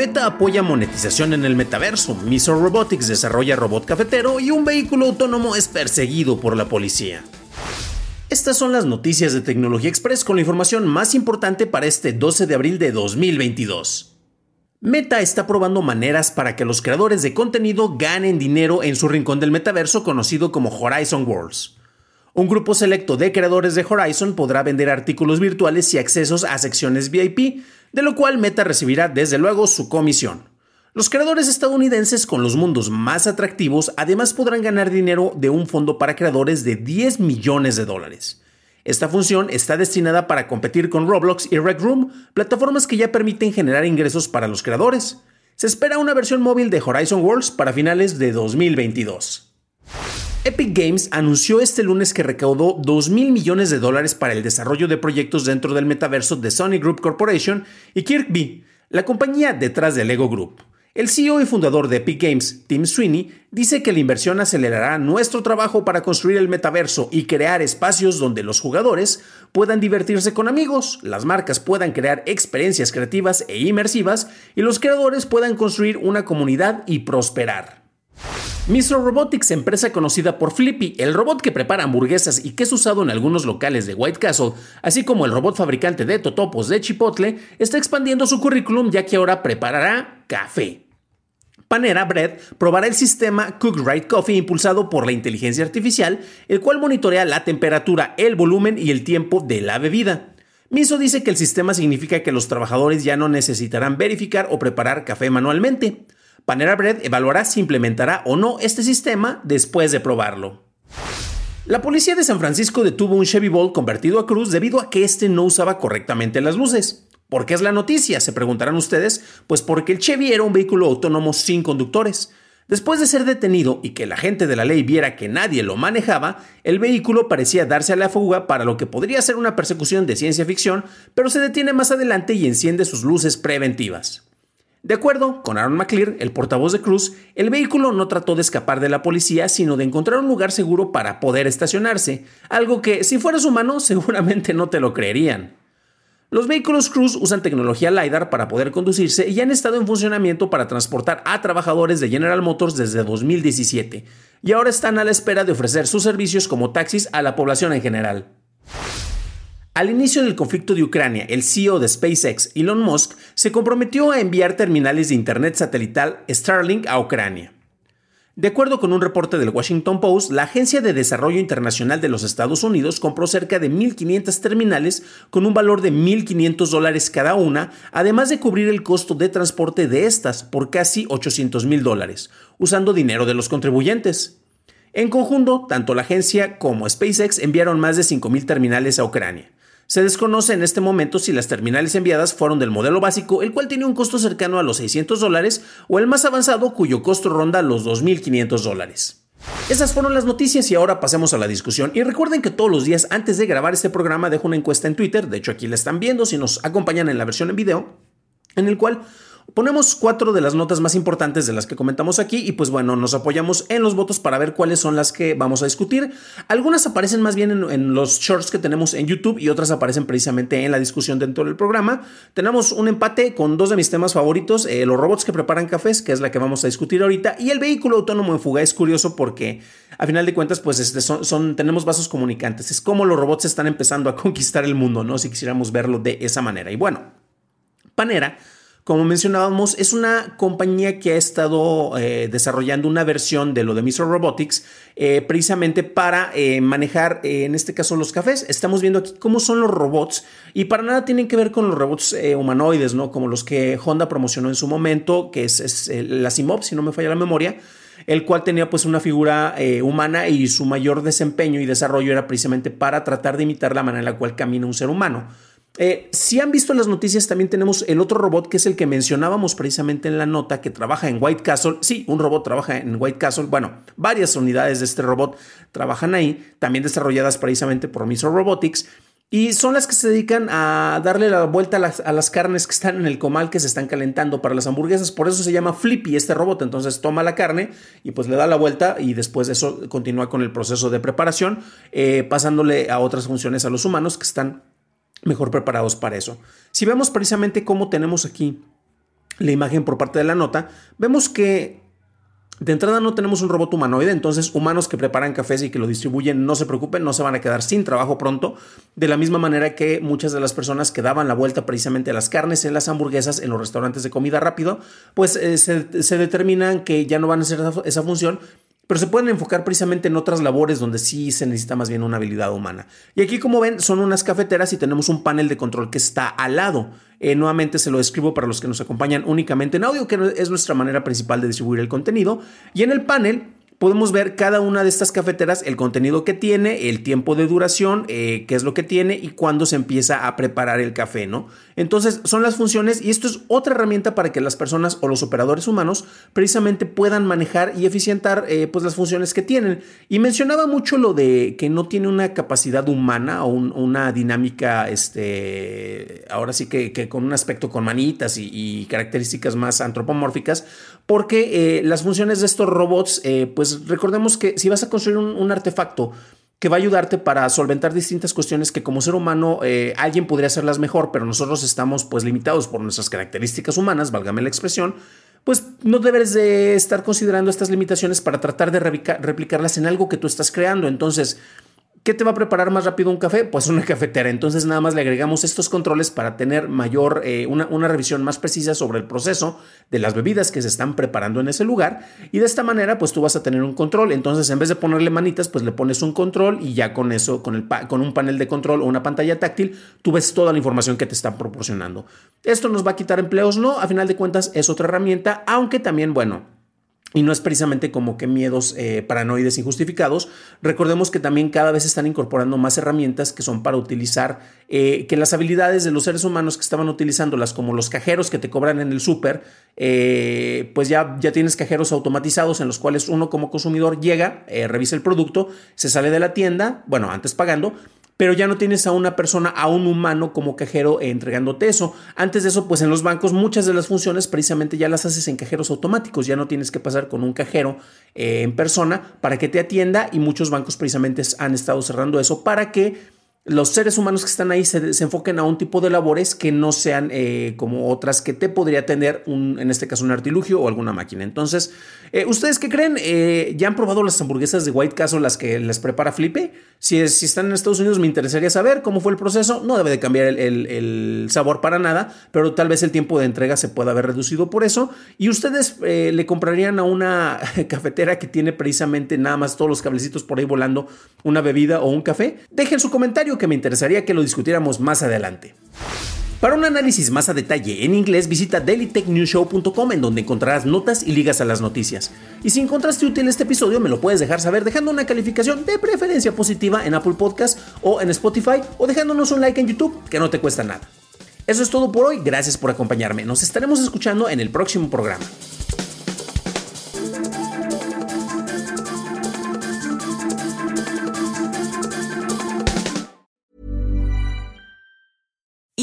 Meta apoya monetización en el metaverso, Miso Robotics desarrolla robot cafetero y un vehículo autónomo es perseguido por la policía. Estas son las noticias de Tecnología Express con la información más importante para este 12 de abril de 2022. Meta está probando maneras para que los creadores de contenido ganen dinero en su rincón del metaverso conocido como Horizon Worlds. Un grupo selecto de creadores de Horizon podrá vender artículos virtuales y accesos a secciones VIP, de lo cual Meta recibirá desde luego su comisión. Los creadores estadounidenses con los mundos más atractivos además podrán ganar dinero de un fondo para creadores de 10 millones de dólares. Esta función está destinada para competir con Roblox y Rec Room, plataformas que ya permiten generar ingresos para los creadores. Se espera una versión móvil de Horizon Worlds para finales de 2022. Epic Games anunció este lunes que recaudó 2 mil millones de dólares para el desarrollo de proyectos dentro del metaverso de Sony Group Corporation y Kirkby, la compañía detrás del Lego Group. El CEO y fundador de Epic Games, Tim Sweeney, dice que la inversión acelerará nuestro trabajo para construir el metaverso y crear espacios donde los jugadores puedan divertirse con amigos, las marcas puedan crear experiencias creativas e inmersivas y los creadores puedan construir una comunidad y prosperar. Mistro Robotics, empresa conocida por Flippy, el robot que prepara hamburguesas y que es usado en algunos locales de White Castle, así como el robot fabricante de totopos de Chipotle, está expandiendo su currículum ya que ahora preparará café. Panera Bread probará el sistema Cook Right Coffee impulsado por la inteligencia artificial, el cual monitorea la temperatura, el volumen y el tiempo de la bebida. Miso dice que el sistema significa que los trabajadores ya no necesitarán verificar o preparar café manualmente. Panera Bread evaluará si implementará o no este sistema después de probarlo. La policía de San Francisco detuvo un Chevy Bolt convertido a cruz debido a que este no usaba correctamente las luces. ¿Por qué es la noticia? Se preguntarán ustedes. Pues porque el Chevy era un vehículo autónomo sin conductores. Después de ser detenido y que la gente de la ley viera que nadie lo manejaba, el vehículo parecía darse a la fuga para lo que podría ser una persecución de ciencia ficción, pero se detiene más adelante y enciende sus luces preventivas. De acuerdo con Aaron McClear, el portavoz de Cruz, el vehículo no trató de escapar de la policía, sino de encontrar un lugar seguro para poder estacionarse, algo que si fueras humano seguramente no te lo creerían. Los vehículos Cruz usan tecnología LiDAR para poder conducirse y han estado en funcionamiento para transportar a trabajadores de General Motors desde 2017, y ahora están a la espera de ofrecer sus servicios como taxis a la población en general. Al inicio del conflicto de Ucrania, el CEO de SpaceX, Elon Musk, se comprometió a enviar terminales de Internet satelital Starlink a Ucrania. De acuerdo con un reporte del Washington Post, la Agencia de Desarrollo Internacional de los Estados Unidos compró cerca de 1.500 terminales con un valor de 1.500 dólares cada una, además de cubrir el costo de transporte de estas por casi 800 mil dólares, usando dinero de los contribuyentes. En conjunto, tanto la agencia como SpaceX enviaron más de 5.000 terminales a Ucrania. Se desconoce en este momento si las terminales enviadas fueron del modelo básico, el cual tiene un costo cercano a los 600 dólares, o el más avanzado, cuyo costo ronda los 2.500 dólares. Esas fueron las noticias y ahora pasemos a la discusión. Y recuerden que todos los días antes de grabar este programa dejo una encuesta en Twitter, de hecho aquí la están viendo si nos acompañan en la versión en video, en el cual Ponemos cuatro de las notas más importantes de las que comentamos aquí y pues bueno, nos apoyamos en los votos para ver cuáles son las que vamos a discutir. Algunas aparecen más bien en, los shorts que tenemos en YouTube y otras aparecen precisamente en la discusión dentro del programa. Tenemos un empate con dos de mis temas favoritos, eh, los robots que preparan cafés, que es la que vamos a discutir ahorita, y el vehículo autónomo en fuga. Es curioso porque a final de cuentas pues este, son, tenemos vasos comunicantes. Es como los robots están empezando a conquistar el mundo, ¿no? Si quisiéramos verlo de esa manera. Y bueno, Panera Como mencionábamos, es una compañía que ha estado eh, desarrollando una versión de lo de Mr. Robotics eh, precisamente para eh, manejar, en este caso, los cafés. Estamos viendo aquí cómo son los robots y para nada tienen que ver con los robots humanoides, ¿no? Como los que Honda promocionó en su momento, que es, la Simop, si no me falla la memoria el cual tenía pues una figura humana y su mayor desempeño y desarrollo era precisamente para tratar de imitar la manera en la cual camina un ser humano. Eh, si han visto las noticias, también tenemos el otro robot que es el que mencionábamos precisamente en la nota que trabaja en White Castle. Sí, un robot trabaja en White Castle. Bueno, varias unidades de este robot trabajan ahí, también desarrolladas precisamente por Micro Robotics. Y son las que se dedican a darle la vuelta a las, carnes que están en el comal que se están calentando para las hamburguesas. Por eso se llama Flippy este robot. Entonces toma la carne y pues le da la vuelta y después de eso continúa con el proceso de preparación, eh, pasándole a otras funciones a los humanos que están mejor preparados para eso. Si vemos precisamente cómo tenemos aquí la imagen por parte de la nota, vemos que de entrada no tenemos un robot humanoide, entonces humanos que preparan cafés y que lo distribuyen, no se preocupen, no se van a quedar sin trabajo pronto, de la misma manera que muchas de las personas que daban la vuelta precisamente a las carnes en las hamburguesas en los restaurantes de comida rápido, pues eh, se, se, determinan que ya no van a hacer esa función pero se pueden enfocar precisamente en otras labores donde sí se necesita más bien una habilidad humana. Y aquí como ven son unas cafeteras y tenemos un panel de control que está al lado. Eh, nuevamente se lo describo para los que nos acompañan únicamente en audio, que es nuestra manera principal de distribuir el contenido. Y en el panel podemos ver cada una de estas cafeteras, el contenido que tiene, el tiempo de duración, eh, qué es lo que tiene y cuándo se empieza a preparar el café, ¿no? Entonces son las funciones y esto es otra herramienta para que las personas o los operadores humanos precisamente puedan manejar y eficientar eh, pues las funciones que tienen. Y mencionaba mucho lo de que no tiene una capacidad humana o una dinámica, este, ahora sí que, con un aspecto con manitas y, características más antropomórficas, porque eh, las funciones de estos robots, pues recordemos que si vas a construir un, artefacto que va a ayudarte para solventar distintas cuestiones que como ser humano eh, alguien podría hacerlas mejor, pero nosotros estamos pues limitados por nuestras características humanas, válgame la expresión, pues no debes de estar considerando estas limitaciones para tratar de replicarlas en algo que tú estás creando. Entonces, ¿Qué te va a preparar más rápido un café? Pues una cafetera. Entonces nada más le agregamos estos controles para tener mayor, eh, una, revisión más precisa sobre el proceso de las bebidas que se están preparando en ese lugar. Y de esta manera, pues tú vas a tener un control. Entonces en vez de ponerle manitas, pues le pones un control y ya con eso, con, el, con un panel de control o una pantalla táctil, tú ves toda la información que te están proporcionando. ¿Esto nos va a quitar empleos? No, a final de cuentas es otra herramienta, aunque también, bueno, y no es precisamente como que miedos eh, paranoides injustificados. Recordemos que también cada vez están incorporando más herramientas que son para utilizar eh, que las habilidades de los seres humanos que estaban utilizándolas, como los cajeros que te cobran en el súper, eh, pues ya, ya tienes cajeros automatizados en los cuales uno como consumidor llega, revisa el producto, se sale de la tienda, bueno, antes pagando, pero ya no tienes a una persona, a un humano como cajero entregándote eso. Antes de eso, pues en los bancos muchas de las funciones precisamente ya las haces en cajeros automáticos, ya no tienes que pasar con un cajero eh, en persona para que te atienda y muchos bancos precisamente han estado cerrando eso para que los seres humanos que están ahí se, enfoquen a un tipo de labores que no sean eh, como otras que te podría tener, un, en este caso, un artilugio o alguna máquina. Entonces, eh, ¿ustedes qué creen? Eh, ¿Ya han probado las hamburguesas de White Castle, las que les prepara Flipe? Si, si están en Estados Unidos, me interesaría saber cómo fue el proceso. No debe de cambiar el, sabor para nada, pero tal vez el tiempo de entrega se pueda haber reducido por eso. ¿Y ustedes le comprarían a una cafetera que tiene precisamente nada más todos los cablecitos por ahí volando una bebida o un café? Dejen su comentario que me interesaría que lo discutiéramos más adelante. Para un análisis más a detalle en inglés, visita dailytechnewshow.com en donde encontrarás notas y ligas a las noticias. Y si encontraste útil este episodio, me lo puedes dejar saber dejando una calificación de preferencia positiva en Apple Podcast o en Spotify o dejándonos un like en YouTube, que no te cuesta nada. Eso es todo por hoy, gracias por acompañarme. Nos estaremos escuchando en el próximo programa.